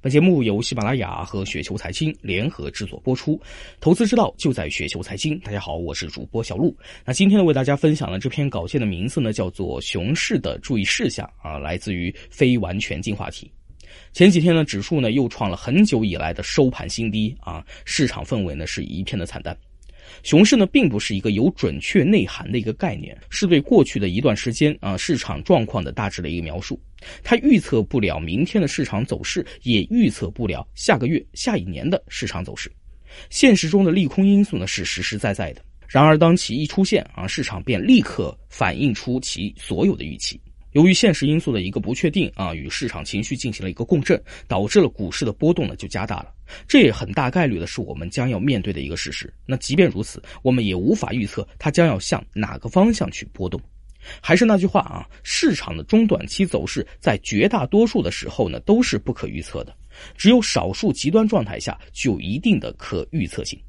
本节目由喜马拉雅和雪球财经联合制作播出，投资之道就在雪球财经。大家好，我是主播小璐。那今天呢，为大家分享的这篇稿件的名字呢，叫做《熊市的注意事项》啊，来自于非完全进化体。前几天呢，指数呢又创了很久以来的收盘新低啊，市场氛围呢是一片的惨淡。熊市呢，并不是一个有准确内涵的一个概念，是对过去的一段时间啊市场状况的大致的一个描述。它预测不了明天的市场走势，也预测不了下个月、下一年的市场走势。现实中的利空因素呢是实实在在的，然而当其一出现啊，市场便立刻反映出其所有的预期。由于现实因素的一个不确定啊，与市场情绪进行了一个共振，导致了股市的波动呢就加大了。这也很大概率的是我们将要面对的一个事实。那即便如此，我们也无法预测它将要向哪个方向去波动。还是那句话啊，市场的中短期走势在绝大多数的时候呢都是不可预测的，只有少数极端状态下具有一定的可预测性。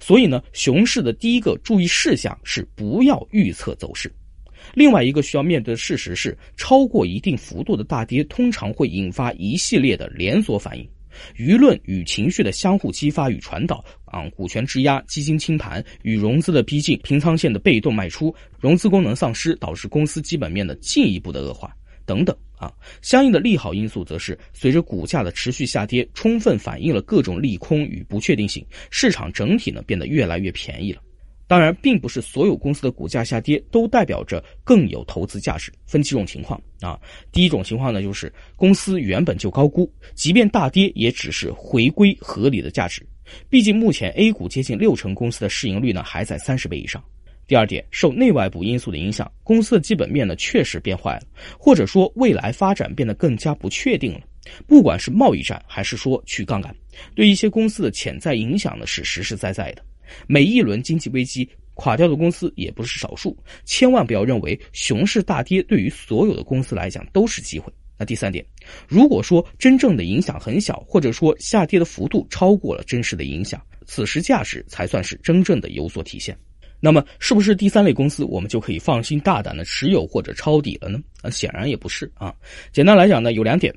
所以呢，熊市的第一个注意事项是不要预测走势。另外一个需要面对的事实是，超过一定幅度的大跌通常会引发一系列的连锁反应，舆论与情绪的相互激发与传导，啊，股权质押、基金清盘与融资的逼近、平仓线的被动卖出、融资功能丧失，导致公司基本面的进一步的恶化等等，啊，相应的利好因素则是随着股价的持续下跌，充分反映了各种利空与不确定性，市场整体呢变得越来越便宜了。当然，并不是所有公司的股价下跌都代表着更有投资价值，分几种情况啊。第一种情况呢，就是公司原本就高估，即便大跌也只是回归合理的价值。毕竟目前 A 股接近六成公司的市盈率呢还在三十倍以上。第二点，受内外部因素的影响，公司的基本面呢确实变坏了，或者说未来发展变得更加不确定了。不管是贸易战还是说去杠杆，对一些公司的潜在影响呢是实实在在的。每一轮经济危机垮掉的公司也不是少数，千万不要认为熊市大跌对于所有的公司来讲都是机会。那第三点，如果说真正的影响很小，或者说下跌的幅度超过了真实的影响，此时价值才算是真正的有所体现。那么，是不是第三类公司我们就可以放心大胆的持有或者抄底了呢？那，显然也不是啊。简单来讲呢，有两点：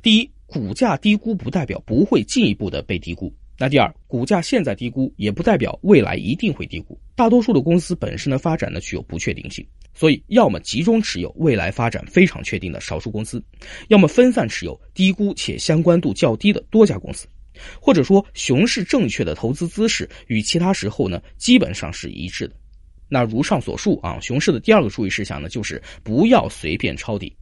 第一，股价低估不代表不会进一步的被低估。那第二，股价现在低估，也不代表未来一定会低估。大多数的公司本身的发展呢具有不确定性，所以要么集中持有未来发展非常确定的少数公司，要么分散持有低估且相关度较低的多家公司，或者说熊市正确的投资姿势与其他时候呢基本上是一致的。那如上所述啊，熊市的第二个注意事项呢就是不要随便抄底。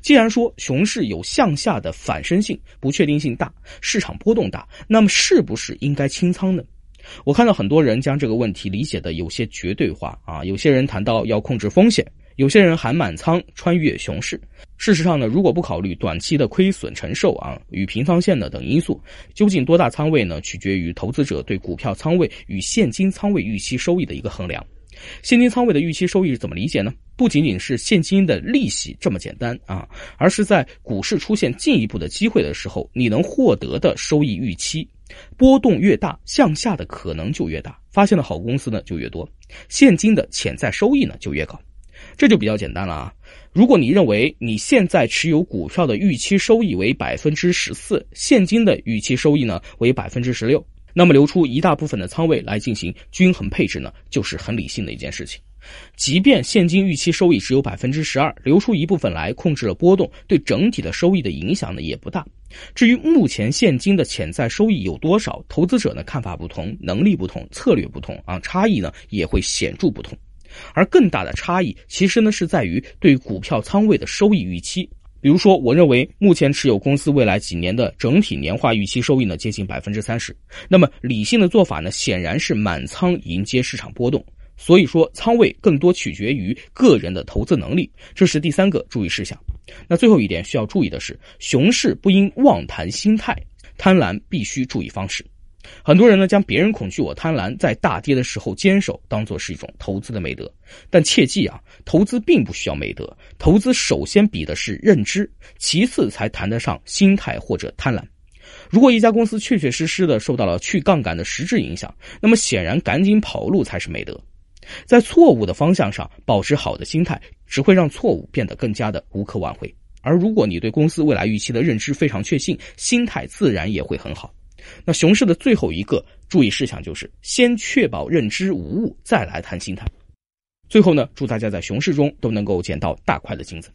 既然说熊市有向下的反身性，不确定性大，市场波动大，那么是不是应该清仓呢？我看到很多人将这个问题理解的有些绝对化啊，有些人谈到要控制风险，有些人喊满仓穿越熊市。事实上呢，如果不考虑短期的亏损承受啊与平仓线的等因素，究竟多大仓位呢？取决于投资者对股票仓位与现金仓位预期收益的一个衡量。现金仓位的预期收益是怎么理解呢？不仅仅是现金的利息这么简单啊，而是在股市出现进一步的机会的时候，你能获得的收益预期。波动越大，向下的可能就越大，发现的好公司呢就越多，现金的潜在收益呢就越高。这就比较简单了啊。如果你认为你现在持有股票的预期收益为百分之十四，现金的预期收益呢为百分之十六。那么留出一大部分的仓位来进行均衡配置呢，就是很理性的一件事情。即便现金预期收益只有百分之十二，留出一部分来控制了波动，对整体的收益的影响呢也不大。至于目前现金的潜在收益有多少，投资者呢看法不同，能力不同，策略不同啊，差异呢也会显著不同。而更大的差异其实呢是在于对股票仓位的收益预期。比如说，我认为目前持有公司未来几年的整体年化预期收益呢，接近百分之三十。那么理性的做法呢，显然是满仓迎接市场波动。所以说，仓位更多取决于个人的投资能力，这是第三个注意事项。那最后一点需要注意的是，熊市不应妄谈心态，贪婪必须注意方式。很多人呢将别人恐惧我贪婪，在大跌的时候坚守，当做是一种投资的美德。但切记啊，投资并不需要美德，投资首先比的是认知，其次才谈得上心态或者贪婪。如果一家公司确确实实的受到了去杠杆的实质影响，那么显然赶紧跑路才是美德。在错误的方向上保持好的心态，只会让错误变得更加的无可挽回。而如果你对公司未来预期的认知非常确信，心态自然也会很好。那熊市的最后一个注意事项就是先确保认知无误，再来谈心态。最后呢，祝大家在熊市中都能够捡到大块的金子。